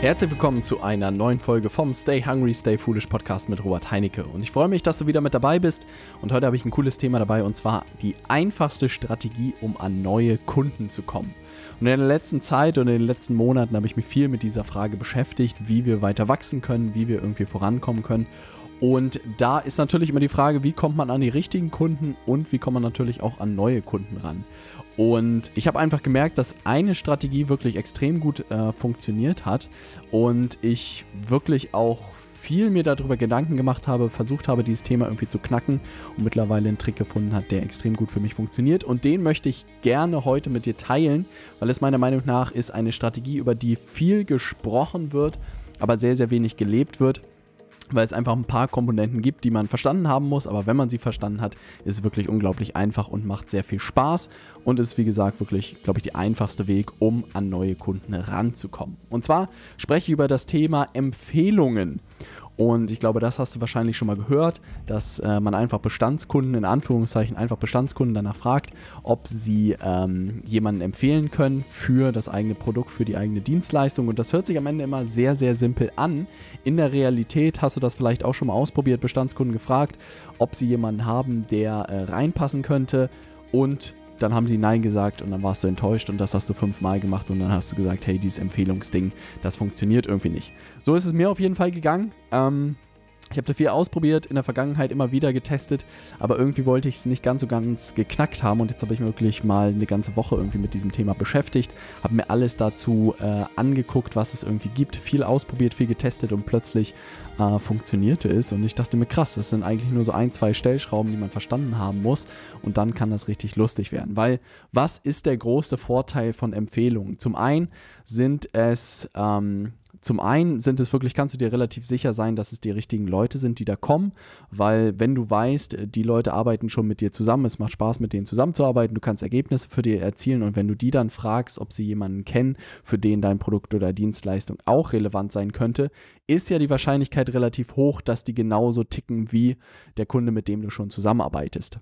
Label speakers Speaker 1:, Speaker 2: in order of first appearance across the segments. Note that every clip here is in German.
Speaker 1: Herzlich willkommen zu einer neuen Folge vom Stay Hungry, Stay Foolish Podcast mit Robert Heinecke. Und ich freue mich, dass du wieder mit dabei bist. Und heute habe ich ein cooles Thema dabei und zwar die einfachste Strategie, um an neue Kunden zu kommen. Und in der letzten Zeit und in den letzten Monaten habe ich mich viel mit dieser Frage beschäftigt, wie wir weiter wachsen können, wie wir irgendwie vorankommen können. Und da ist natürlich immer die Frage, wie kommt man an die richtigen Kunden und wie kommt man natürlich auch an neue Kunden ran. Und ich habe einfach gemerkt, dass eine Strategie wirklich extrem gut äh, funktioniert hat und ich wirklich auch viel mir darüber Gedanken gemacht habe, versucht habe, dieses Thema irgendwie zu knacken und mittlerweile einen Trick gefunden hat, der extrem gut für mich funktioniert. Und den möchte ich gerne heute mit dir teilen, weil es meiner Meinung nach ist eine Strategie, über die viel gesprochen wird, aber sehr, sehr wenig gelebt wird weil es einfach ein paar Komponenten gibt, die man verstanden haben muss, aber wenn man sie verstanden hat, ist es wirklich unglaublich einfach und macht sehr viel Spaß und ist wie gesagt wirklich, glaube ich, der einfachste Weg, um an neue Kunden ranzukommen. Und zwar spreche ich über das Thema Empfehlungen. Und ich glaube, das hast du wahrscheinlich schon mal gehört, dass äh, man einfach Bestandskunden, in Anführungszeichen einfach Bestandskunden danach fragt, ob sie ähm, jemanden empfehlen können für das eigene Produkt, für die eigene Dienstleistung. Und das hört sich am Ende immer sehr, sehr simpel an. In der Realität hast du das vielleicht auch schon mal ausprobiert, Bestandskunden gefragt, ob sie jemanden haben, der äh, reinpassen könnte. Und dann haben sie Nein gesagt und dann warst du enttäuscht und das hast du fünfmal gemacht und dann hast du gesagt, hey, dieses Empfehlungsding, das funktioniert irgendwie nicht. So ist es mir auf jeden Fall gegangen. Ähm, ich habe da viel ausprobiert, in der Vergangenheit immer wieder getestet, aber irgendwie wollte ich es nicht ganz so ganz geknackt haben und jetzt habe ich mir wirklich mal eine ganze Woche irgendwie mit diesem Thema beschäftigt, habe mir alles dazu äh, angeguckt, was es irgendwie gibt, viel ausprobiert, viel getestet und plötzlich äh, funktionierte es und ich dachte mir krass, das sind eigentlich nur so ein, zwei Stellschrauben, die man verstanden haben muss und dann kann das richtig lustig werden, weil was ist der große Vorteil von Empfehlungen? Zum einen sind es ähm, zum einen sind es wirklich, kannst du dir relativ sicher sein, dass es die richtigen Leute sind, die da kommen, weil wenn du weißt, die Leute arbeiten schon mit dir zusammen, es macht Spaß mit denen zusammenzuarbeiten, du kannst Ergebnisse für dich erzielen und wenn du die dann fragst, ob sie jemanden kennen, für den dein Produkt oder Dienstleistung auch relevant sein könnte, ist ja die Wahrscheinlichkeit relativ hoch, dass die genauso ticken wie der Kunde, mit dem du schon zusammenarbeitest.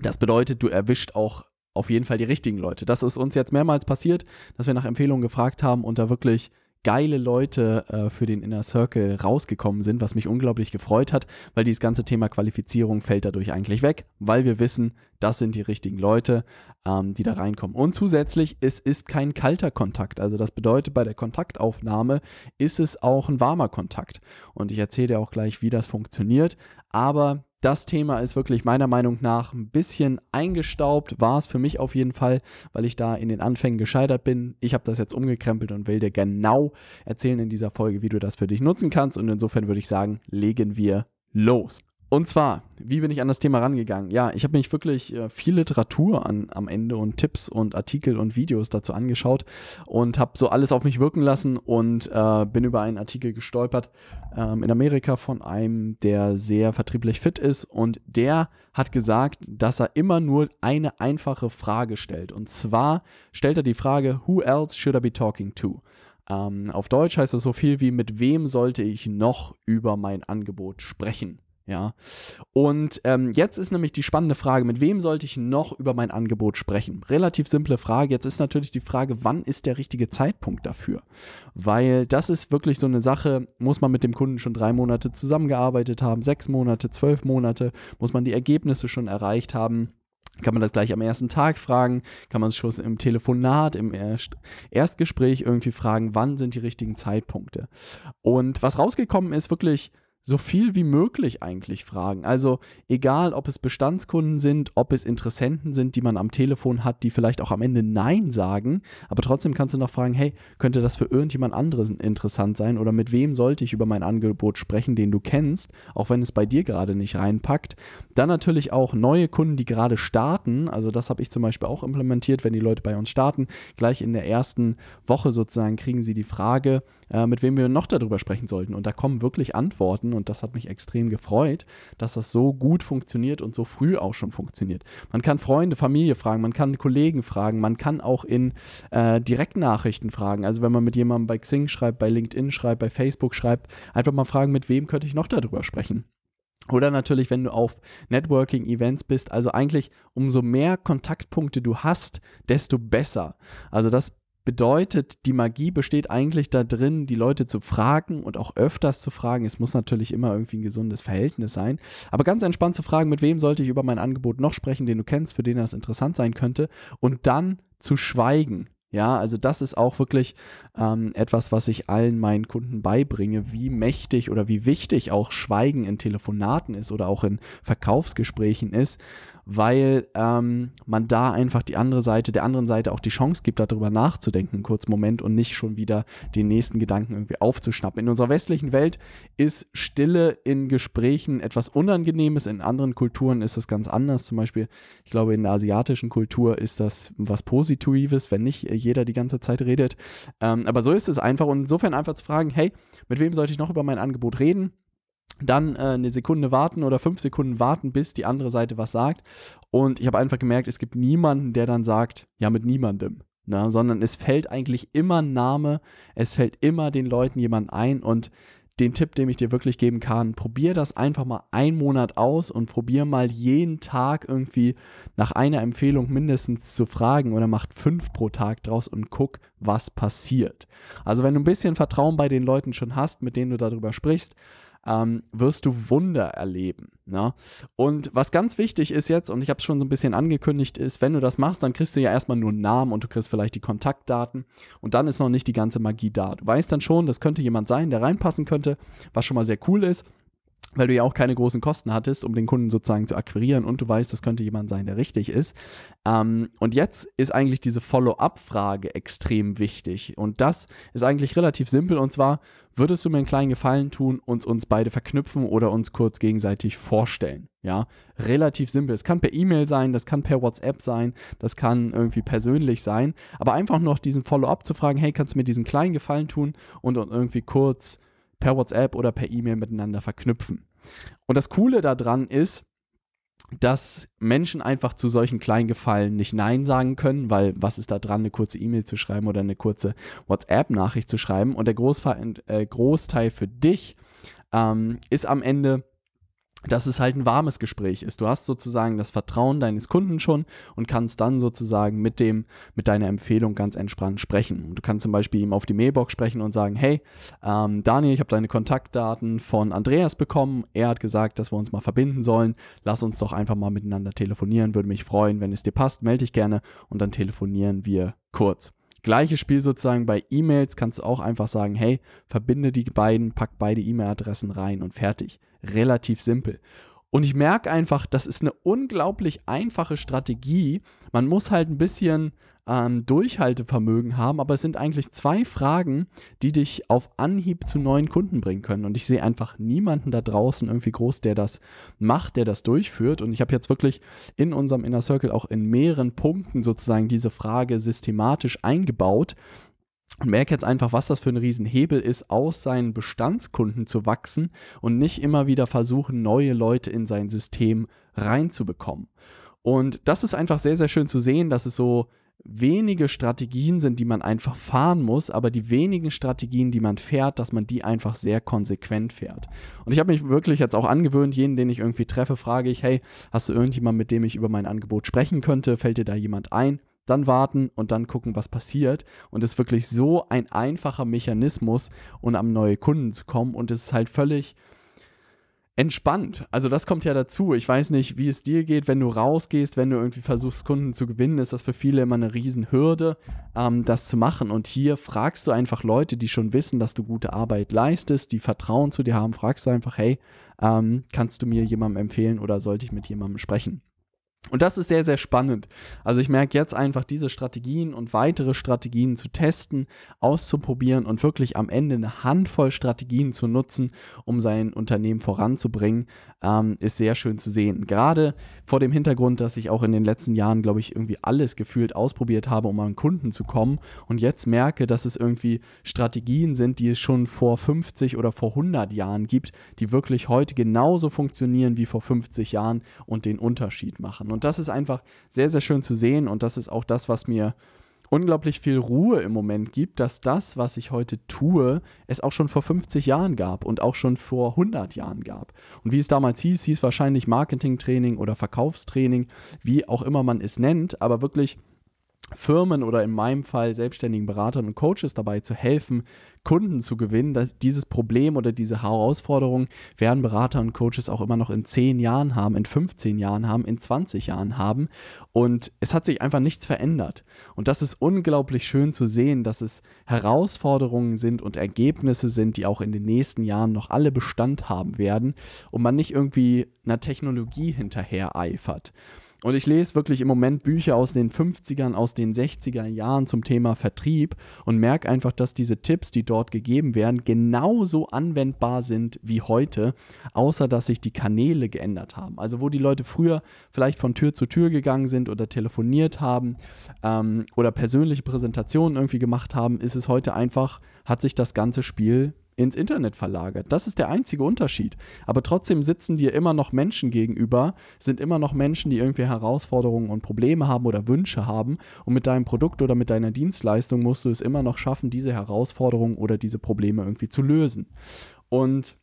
Speaker 1: Das bedeutet, du erwischt auch auf jeden Fall die richtigen Leute. Das ist uns jetzt mehrmals passiert, dass wir nach Empfehlungen gefragt haben und da wirklich geile Leute äh, für den Inner Circle rausgekommen sind, was mich unglaublich gefreut hat, weil dieses ganze Thema Qualifizierung fällt dadurch eigentlich weg, weil wir wissen, das sind die richtigen Leute, ähm, die da reinkommen. Und zusätzlich, es ist kein kalter Kontakt. Also das bedeutet, bei der Kontaktaufnahme ist es auch ein warmer Kontakt. Und ich erzähle dir auch gleich, wie das funktioniert. Aber das Thema ist wirklich meiner Meinung nach ein bisschen eingestaubt, war es für mich auf jeden Fall, weil ich da in den Anfängen gescheitert bin. Ich habe das jetzt umgekrempelt und will dir genau erzählen in dieser Folge, wie du das für dich nutzen kannst. Und insofern würde ich sagen, legen wir los. Und zwar, wie bin ich an das Thema rangegangen? Ja, ich habe mich wirklich äh, viel Literatur an, am Ende und Tipps und Artikel und Videos dazu angeschaut und habe so alles auf mich wirken lassen und äh, bin über einen Artikel gestolpert ähm, in Amerika von einem, der sehr vertrieblich fit ist und der hat gesagt, dass er immer nur eine einfache Frage stellt. Und zwar stellt er die Frage, who else should I be talking to? Ähm, auf Deutsch heißt es so viel wie, mit wem sollte ich noch über mein Angebot sprechen? Ja. Und ähm, jetzt ist nämlich die spannende Frage, mit wem sollte ich noch über mein Angebot sprechen? Relativ simple Frage. Jetzt ist natürlich die Frage, wann ist der richtige Zeitpunkt dafür? Weil das ist wirklich so eine Sache, muss man mit dem Kunden schon drei Monate zusammengearbeitet haben, sechs Monate, zwölf Monate, muss man die Ergebnisse schon erreicht haben. Kann man das gleich am ersten Tag fragen? Kann man es schon im Telefonat, im Erst Erstgespräch irgendwie fragen, wann sind die richtigen Zeitpunkte? Und was rausgekommen ist, wirklich so viel wie möglich eigentlich fragen. Also egal, ob es Bestandskunden sind, ob es Interessenten sind, die man am Telefon hat, die vielleicht auch am Ende Nein sagen, aber trotzdem kannst du noch fragen, hey, könnte das für irgendjemand anderes interessant sein oder mit wem sollte ich über mein Angebot sprechen, den du kennst, auch wenn es bei dir gerade nicht reinpackt. Dann natürlich auch neue Kunden, die gerade starten, also das habe ich zum Beispiel auch implementiert, wenn die Leute bei uns starten, gleich in der ersten Woche sozusagen kriegen sie die Frage, äh, mit wem wir noch darüber sprechen sollten und da kommen wirklich Antworten und das hat mich extrem gefreut, dass das so gut funktioniert und so früh auch schon funktioniert. Man kann Freunde, Familie fragen, man kann Kollegen fragen, man kann auch in äh, Direktnachrichten fragen. Also wenn man mit jemandem bei Xing schreibt, bei LinkedIn schreibt, bei Facebook schreibt, einfach mal fragen, mit wem könnte ich noch darüber sprechen. Oder natürlich, wenn du auf Networking-Events bist, also eigentlich umso mehr Kontaktpunkte du hast, desto besser. Also das bedeutet, die Magie besteht eigentlich da drin, die Leute zu fragen und auch öfters zu fragen. Es muss natürlich immer irgendwie ein gesundes Verhältnis sein, aber ganz entspannt zu fragen, mit wem sollte ich über mein Angebot noch sprechen, den du kennst, für den das interessant sein könnte und dann zu schweigen. Ja, also das ist auch wirklich ähm, etwas, was ich allen meinen Kunden beibringe, wie mächtig oder wie wichtig auch Schweigen in Telefonaten ist oder auch in Verkaufsgesprächen ist weil ähm, man da einfach die andere Seite, der anderen Seite auch die Chance gibt, darüber nachzudenken, einen kurzen Moment und nicht schon wieder den nächsten Gedanken irgendwie aufzuschnappen. In unserer westlichen Welt ist Stille in Gesprächen etwas Unangenehmes, in anderen Kulturen ist das ganz anders. Zum Beispiel, ich glaube, in der asiatischen Kultur ist das was Positives, wenn nicht jeder die ganze Zeit redet. Ähm, aber so ist es einfach und insofern einfach zu fragen, hey, mit wem sollte ich noch über mein Angebot reden? Dann äh, eine Sekunde warten oder fünf Sekunden warten, bis die andere Seite was sagt. Und ich habe einfach gemerkt, es gibt niemanden, der dann sagt, ja, mit niemandem. Ne? Sondern es fällt eigentlich immer ein Name, es fällt immer den Leuten jemand ein und den Tipp, den ich dir wirklich geben kann, probier das einfach mal einen Monat aus und probier mal jeden Tag irgendwie nach einer Empfehlung mindestens zu fragen oder macht fünf pro Tag draus und guck, was passiert. Also wenn du ein bisschen Vertrauen bei den Leuten schon hast, mit denen du darüber sprichst, ähm, wirst du Wunder erleben. Ne? Und was ganz wichtig ist jetzt, und ich habe es schon so ein bisschen angekündigt, ist, wenn du das machst, dann kriegst du ja erstmal nur einen Namen und du kriegst vielleicht die Kontaktdaten und dann ist noch nicht die ganze Magie da. Du weißt dann schon, das könnte jemand sein, der reinpassen könnte, was schon mal sehr cool ist weil du ja auch keine großen Kosten hattest, um den Kunden sozusagen zu akquirieren und du weißt, das könnte jemand sein, der richtig ist. Ähm, und jetzt ist eigentlich diese Follow-up-Frage extrem wichtig und das ist eigentlich relativ simpel und zwar, würdest du mir einen kleinen Gefallen tun, uns uns beide verknüpfen oder uns kurz gegenseitig vorstellen? Ja, relativ simpel. Es kann per E-Mail sein, das kann per WhatsApp sein, das kann irgendwie persönlich sein, aber einfach noch diesen Follow-up zu fragen, hey, kannst du mir diesen kleinen Gefallen tun und irgendwie kurz per WhatsApp oder per E-Mail miteinander verknüpfen. Und das Coole daran ist, dass Menschen einfach zu solchen kleinen Gefallen nicht Nein sagen können, weil was ist da dran, eine kurze E-Mail zu schreiben oder eine kurze WhatsApp-Nachricht zu schreiben. Und der Großteil, äh, Großteil für dich ähm, ist am Ende dass es halt ein warmes Gespräch ist. Du hast sozusagen das Vertrauen deines Kunden schon und kannst dann sozusagen mit dem, mit deiner Empfehlung ganz entspannt sprechen. Und du kannst zum Beispiel ihm auf die Mailbox sprechen und sagen, hey, ähm, Daniel, ich habe deine Kontaktdaten von Andreas bekommen. Er hat gesagt, dass wir uns mal verbinden sollen. Lass uns doch einfach mal miteinander telefonieren. Würde mich freuen, wenn es dir passt. Melde dich gerne und dann telefonieren wir kurz. Gleiches Spiel sozusagen bei E-Mails kannst du auch einfach sagen, hey, verbinde die beiden, pack beide E-Mail-Adressen rein und fertig relativ simpel. Und ich merke einfach, das ist eine unglaublich einfache Strategie. Man muss halt ein bisschen ähm, Durchhaltevermögen haben, aber es sind eigentlich zwei Fragen, die dich auf Anhieb zu neuen Kunden bringen können. Und ich sehe einfach niemanden da draußen irgendwie groß, der das macht, der das durchführt. Und ich habe jetzt wirklich in unserem Inner Circle auch in mehreren Punkten sozusagen diese Frage systematisch eingebaut und merke jetzt einfach, was das für ein Riesenhebel ist, aus seinen Bestandskunden zu wachsen und nicht immer wieder versuchen, neue Leute in sein System reinzubekommen. Und das ist einfach sehr, sehr schön zu sehen, dass es so wenige Strategien sind, die man einfach fahren muss, aber die wenigen Strategien, die man fährt, dass man die einfach sehr konsequent fährt. Und ich habe mich wirklich jetzt auch angewöhnt, jeden, den ich irgendwie treffe, frage ich, hey, hast du irgendjemanden, mit dem ich über mein Angebot sprechen könnte? Fällt dir da jemand ein? Dann warten und dann gucken, was passiert. Und es ist wirklich so ein einfacher Mechanismus, um an neue Kunden zu kommen. Und es ist halt völlig entspannt. Also das kommt ja dazu. Ich weiß nicht, wie es dir geht, wenn du rausgehst, wenn du irgendwie versuchst, Kunden zu gewinnen, ist das für viele immer eine Riesenhürde, ähm, das zu machen. Und hier fragst du einfach Leute, die schon wissen, dass du gute Arbeit leistest, die Vertrauen zu dir haben, fragst du einfach, hey, ähm, kannst du mir jemandem empfehlen oder sollte ich mit jemandem sprechen? Und das ist sehr, sehr spannend. Also ich merke jetzt einfach diese Strategien und weitere Strategien zu testen, auszuprobieren und wirklich am Ende eine Handvoll Strategien zu nutzen, um sein Unternehmen voranzubringen, ähm, ist sehr schön zu sehen. Gerade vor dem Hintergrund, dass ich auch in den letzten Jahren, glaube ich, irgendwie alles gefühlt ausprobiert habe, um an Kunden zu kommen und jetzt merke, dass es irgendwie Strategien sind, die es schon vor 50 oder vor 100 Jahren gibt, die wirklich heute genauso funktionieren wie vor 50 Jahren und den Unterschied machen. Und das ist einfach sehr, sehr schön zu sehen. Und das ist auch das, was mir unglaublich viel Ruhe im Moment gibt, dass das, was ich heute tue, es auch schon vor 50 Jahren gab und auch schon vor 100 Jahren gab. Und wie es damals hieß, hieß wahrscheinlich Marketingtraining oder Verkaufstraining, wie auch immer man es nennt, aber wirklich Firmen oder in meinem Fall selbstständigen Beratern und Coaches dabei zu helfen, Kunden zu gewinnen. Dass dieses Problem oder diese Herausforderung werden Berater und Coaches auch immer noch in 10 Jahren haben, in 15 Jahren haben, in 20 Jahren haben. Und es hat sich einfach nichts verändert. Und das ist unglaublich schön zu sehen, dass es Herausforderungen sind und Ergebnisse sind, die auch in den nächsten Jahren noch alle Bestand haben werden und man nicht irgendwie einer Technologie hinterher eifert. Und ich lese wirklich im Moment Bücher aus den 50ern, aus den 60er Jahren zum Thema Vertrieb und merke einfach, dass diese Tipps, die dort gegeben werden, genauso anwendbar sind wie heute, außer dass sich die Kanäle geändert haben. Also wo die Leute früher vielleicht von Tür zu Tür gegangen sind oder telefoniert haben ähm, oder persönliche Präsentationen irgendwie gemacht haben, ist es heute einfach, hat sich das ganze Spiel ins Internet verlagert. Das ist der einzige Unterschied. Aber trotzdem sitzen dir immer noch Menschen gegenüber, sind immer noch Menschen, die irgendwie Herausforderungen und Probleme haben oder Wünsche haben. Und mit deinem Produkt oder mit deiner Dienstleistung musst du es immer noch schaffen, diese Herausforderungen oder diese Probleme irgendwie zu lösen. Und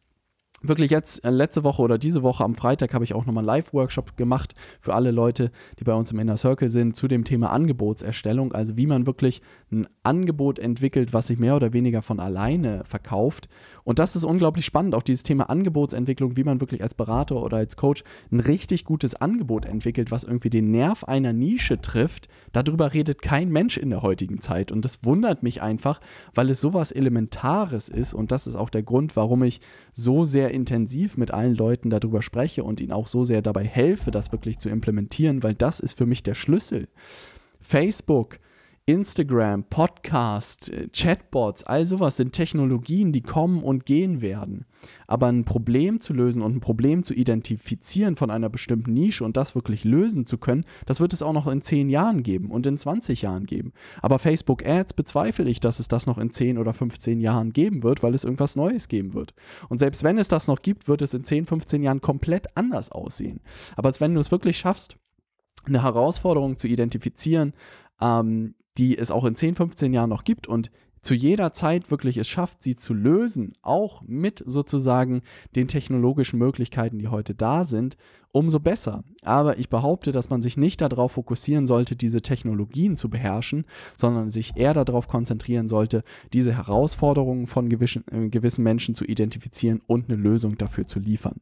Speaker 1: wirklich jetzt äh, letzte Woche oder diese Woche am Freitag habe ich auch nochmal einen Live-Workshop gemacht für alle Leute, die bei uns im Inner Circle sind, zu dem Thema Angebotserstellung, also wie man wirklich ein Angebot entwickelt, was sich mehr oder weniger von alleine verkauft. Und das ist unglaublich spannend, auch dieses Thema Angebotsentwicklung, wie man wirklich als Berater oder als Coach ein richtig gutes Angebot entwickelt, was irgendwie den Nerv einer Nische trifft. Darüber redet kein Mensch in der heutigen Zeit. Und das wundert mich einfach, weil es sowas Elementares ist. Und das ist auch der Grund, warum ich so sehr intensiv mit allen Leuten darüber spreche und ihnen auch so sehr dabei helfe, das wirklich zu implementieren, weil das ist für mich der Schlüssel. Facebook, Instagram, Podcast, äh, Chatbots, all sowas sind Technologien, die kommen und gehen werden. Aber ein Problem zu lösen und ein Problem zu identifizieren von einer bestimmten Nische und das wirklich lösen zu können, das wird es auch noch in 10 Jahren geben und in 20 Jahren geben. Aber Facebook Ads bezweifle ich, dass es das noch in 10 oder 15 Jahren geben wird, weil es irgendwas Neues geben wird. Und selbst wenn es das noch gibt, wird es in 10, 15 Jahren komplett anders aussehen. Aber wenn du es wirklich schaffst, eine Herausforderung zu identifizieren, ähm, die es auch in 10, 15 Jahren noch gibt und zu jeder Zeit wirklich es schafft, sie zu lösen, auch mit sozusagen den technologischen Möglichkeiten, die heute da sind, umso besser. Aber ich behaupte, dass man sich nicht darauf fokussieren sollte, diese Technologien zu beherrschen, sondern sich eher darauf konzentrieren sollte, diese Herausforderungen von gewissen, äh, gewissen Menschen zu identifizieren und eine Lösung dafür zu liefern.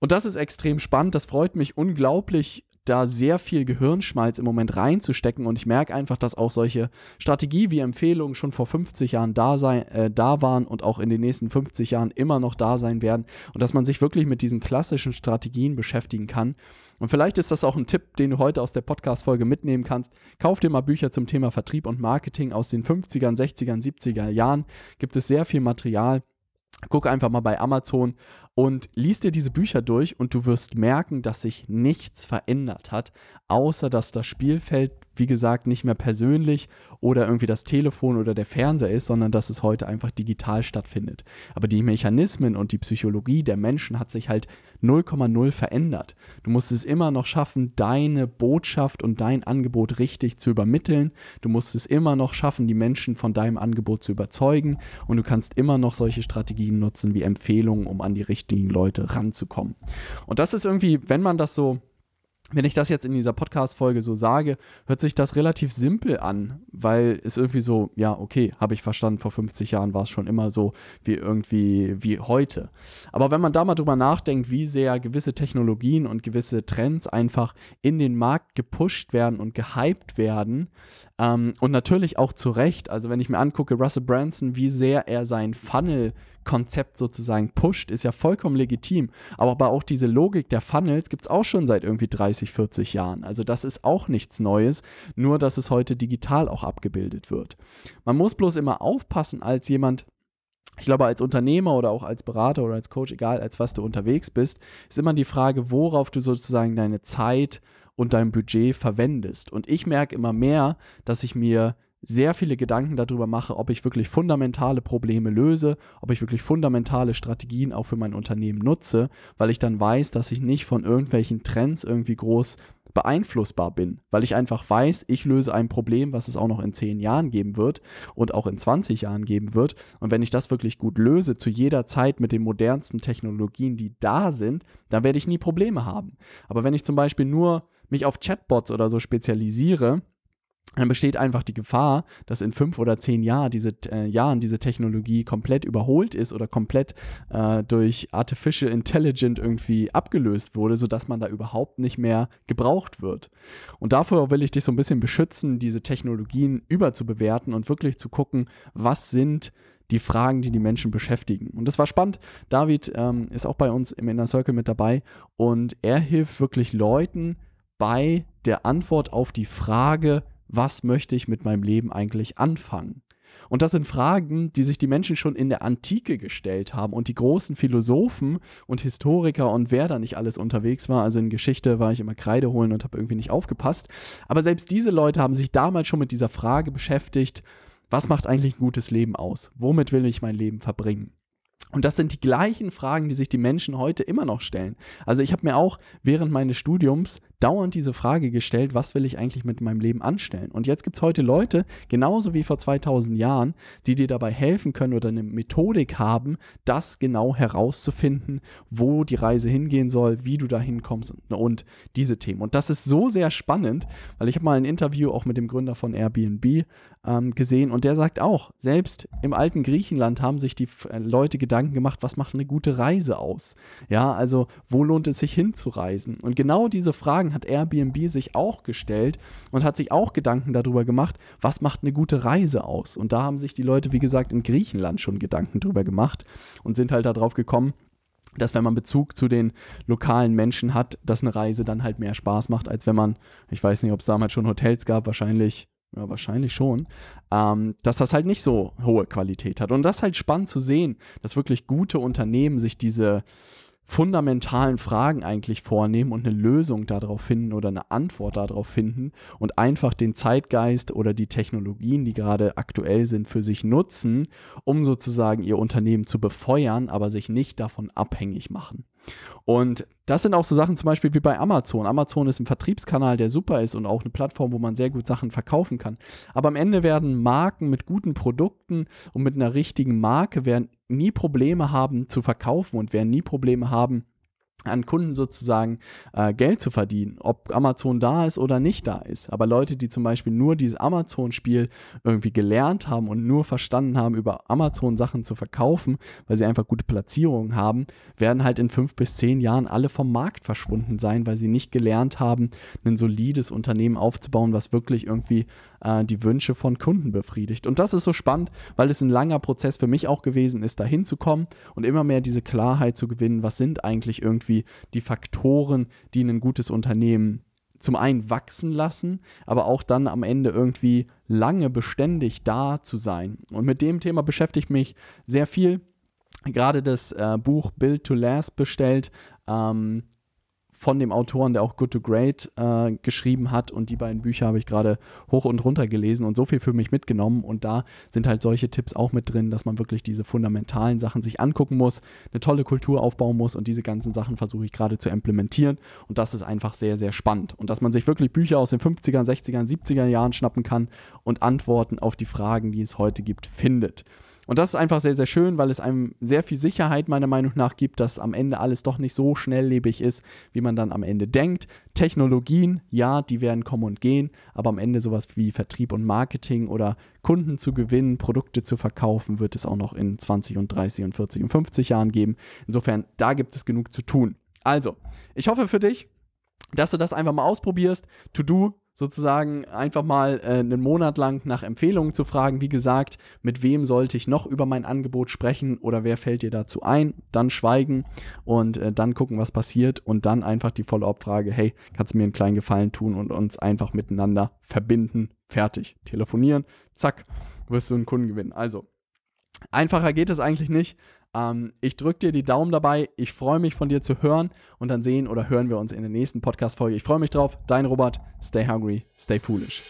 Speaker 1: Und das ist extrem spannend, das freut mich unglaublich da sehr viel Gehirnschmalz im Moment reinzustecken und ich merke einfach, dass auch solche Strategie wie Empfehlungen schon vor 50 Jahren da, sein, äh, da waren und auch in den nächsten 50 Jahren immer noch da sein werden und dass man sich wirklich mit diesen klassischen Strategien beschäftigen kann. Und vielleicht ist das auch ein Tipp, den du heute aus der Podcast-Folge mitnehmen kannst. Kauf dir mal Bücher zum Thema Vertrieb und Marketing aus den 50ern, 60ern, 70er Jahren. Gibt es sehr viel Material. Guck einfach mal bei Amazon und liest dir diese Bücher durch und du wirst merken, dass sich nichts verändert hat, außer dass das Spielfeld, wie gesagt, nicht mehr persönlich oder irgendwie das Telefon oder der Fernseher ist, sondern dass es heute einfach digital stattfindet. Aber die Mechanismen und die Psychologie der Menschen hat sich halt 0,0 verändert. Du musst es immer noch schaffen, deine Botschaft und dein Angebot richtig zu übermitteln. Du musst es immer noch schaffen, die Menschen von deinem Angebot zu überzeugen. Und du kannst immer noch solche Strategien nutzen wie Empfehlungen, um an die richtigen Leute ranzukommen. Und das ist irgendwie, wenn man das so wenn ich das jetzt in dieser Podcast-Folge so sage, hört sich das relativ simpel an, weil es irgendwie so, ja, okay, habe ich verstanden, vor 50 Jahren war es schon immer so wie irgendwie wie heute. Aber wenn man da mal drüber nachdenkt, wie sehr gewisse Technologien und gewisse Trends einfach in den Markt gepusht werden und gehypt werden, ähm, und natürlich auch zu Recht, also wenn ich mir angucke, Russell Branson, wie sehr er sein Funnel Konzept sozusagen pusht, ist ja vollkommen legitim. Aber auch diese Logik der Funnels gibt es auch schon seit irgendwie 30, 40 Jahren. Also das ist auch nichts Neues, nur dass es heute digital auch abgebildet wird. Man muss bloß immer aufpassen als jemand, ich glaube, als Unternehmer oder auch als Berater oder als Coach, egal als was du unterwegs bist, ist immer die Frage, worauf du sozusagen deine Zeit und dein Budget verwendest. Und ich merke immer mehr, dass ich mir sehr viele Gedanken darüber mache, ob ich wirklich fundamentale Probleme löse, ob ich wirklich fundamentale Strategien auch für mein Unternehmen nutze, weil ich dann weiß, dass ich nicht von irgendwelchen Trends irgendwie groß beeinflussbar bin, weil ich einfach weiß, ich löse ein Problem, was es auch noch in 10 Jahren geben wird und auch in 20 Jahren geben wird. Und wenn ich das wirklich gut löse, zu jeder Zeit mit den modernsten Technologien, die da sind, dann werde ich nie Probleme haben. Aber wenn ich zum Beispiel nur mich auf Chatbots oder so spezialisiere, dann besteht einfach die Gefahr, dass in fünf oder zehn Jahr diese, äh, Jahren diese Technologie komplett überholt ist oder komplett äh, durch Artificial Intelligence irgendwie abgelöst wurde, sodass man da überhaupt nicht mehr gebraucht wird. Und dafür will ich dich so ein bisschen beschützen, diese Technologien überzubewerten und wirklich zu gucken, was sind die Fragen, die die Menschen beschäftigen. Und das war spannend. David ähm, ist auch bei uns im Inner Circle mit dabei und er hilft wirklich Leuten bei der Antwort auf die Frage, was möchte ich mit meinem Leben eigentlich anfangen? Und das sind Fragen, die sich die Menschen schon in der Antike gestellt haben und die großen Philosophen und Historiker und wer da nicht alles unterwegs war. Also in Geschichte war ich immer Kreide holen und habe irgendwie nicht aufgepasst. Aber selbst diese Leute haben sich damals schon mit dieser Frage beschäftigt, was macht eigentlich ein gutes Leben aus? Womit will ich mein Leben verbringen? Und das sind die gleichen Fragen, die sich die Menschen heute immer noch stellen. Also ich habe mir auch während meines Studiums dauernd diese Frage gestellt, was will ich eigentlich mit meinem Leben anstellen? Und jetzt gibt es heute Leute, genauso wie vor 2000 Jahren, die dir dabei helfen können oder eine Methodik haben, das genau herauszufinden, wo die Reise hingehen soll, wie du da hinkommst und, und diese Themen. Und das ist so sehr spannend, weil ich habe mal ein Interview auch mit dem Gründer von Airbnb ähm, gesehen und der sagt auch, selbst im alten Griechenland haben sich die äh, Leute Gedanken gemacht, was macht eine gute Reise aus? Ja, also wo lohnt es sich hinzureisen? Und genau diese Fragen hat Airbnb sich auch gestellt und hat sich auch Gedanken darüber gemacht, was macht eine gute Reise aus? Und da haben sich die Leute, wie gesagt, in Griechenland schon Gedanken darüber gemacht und sind halt darauf gekommen, dass wenn man Bezug zu den lokalen Menschen hat, dass eine Reise dann halt mehr Spaß macht, als wenn man, ich weiß nicht, ob es damals schon Hotels gab, wahrscheinlich ja, wahrscheinlich schon, ähm, dass das halt nicht so hohe Qualität hat. Und das ist halt spannend zu sehen, dass wirklich gute Unternehmen sich diese fundamentalen Fragen eigentlich vornehmen und eine Lösung darauf finden oder eine Antwort darauf finden und einfach den Zeitgeist oder die Technologien, die gerade aktuell sind, für sich nutzen, um sozusagen ihr Unternehmen zu befeuern, aber sich nicht davon abhängig machen. Und das sind auch so Sachen zum Beispiel wie bei Amazon. Amazon ist ein Vertriebskanal, der super ist und auch eine Plattform, wo man sehr gut Sachen verkaufen kann. Aber am Ende werden Marken mit guten Produkten und mit einer richtigen Marke werden nie Probleme haben zu verkaufen und werden nie Probleme haben, an Kunden sozusagen äh, Geld zu verdienen, ob Amazon da ist oder nicht da ist. Aber Leute, die zum Beispiel nur dieses Amazon-Spiel irgendwie gelernt haben und nur verstanden haben, über Amazon Sachen zu verkaufen, weil sie einfach gute Platzierungen haben, werden halt in fünf bis zehn Jahren alle vom Markt verschwunden sein, weil sie nicht gelernt haben, ein solides Unternehmen aufzubauen, was wirklich irgendwie äh, die Wünsche von Kunden befriedigt. Und das ist so spannend, weil es ein langer Prozess für mich auch gewesen ist, da hinzukommen und immer mehr diese Klarheit zu gewinnen, was sind eigentlich irgendwie die Faktoren, die ein gutes Unternehmen zum einen wachsen lassen, aber auch dann am Ende irgendwie lange beständig da zu sein. Und mit dem Thema beschäftige ich mich sehr viel. Gerade das äh, Buch Build to Last bestellt. Ähm, von dem Autoren, der auch Good to Great äh, geschrieben hat. Und die beiden Bücher habe ich gerade hoch und runter gelesen und so viel für mich mitgenommen. Und da sind halt solche Tipps auch mit drin, dass man wirklich diese fundamentalen Sachen sich angucken muss, eine tolle Kultur aufbauen muss. Und diese ganzen Sachen versuche ich gerade zu implementieren. Und das ist einfach sehr, sehr spannend. Und dass man sich wirklich Bücher aus den 50er, 60er, 70er Jahren schnappen kann und Antworten auf die Fragen, die es heute gibt, findet. Und das ist einfach sehr, sehr schön, weil es einem sehr viel Sicherheit meiner Meinung nach gibt, dass am Ende alles doch nicht so schnelllebig ist, wie man dann am Ende denkt. Technologien, ja, die werden kommen und gehen, aber am Ende sowas wie Vertrieb und Marketing oder Kunden zu gewinnen, Produkte zu verkaufen, wird es auch noch in 20 und 30 und 40 und 50 Jahren geben. Insofern, da gibt es genug zu tun. Also, ich hoffe für dich, dass du das einfach mal ausprobierst. To-Do sozusagen einfach mal äh, einen Monat lang nach Empfehlungen zu fragen. Wie gesagt, mit wem sollte ich noch über mein Angebot sprechen oder wer fällt dir dazu ein? Dann schweigen und äh, dann gucken, was passiert und dann einfach die Follow-up-Frage, hey, kannst du mir einen kleinen Gefallen tun und uns einfach miteinander verbinden? Fertig. Telefonieren, zack, wirst du einen Kunden gewinnen. Also, einfacher geht es eigentlich nicht. Ähm, ich drücke dir die Daumen dabei. Ich freue mich von dir zu hören und dann sehen oder hören wir uns in der nächsten Podcast-Folge. Ich freue mich drauf. Dein Robert. Stay hungry, stay foolish.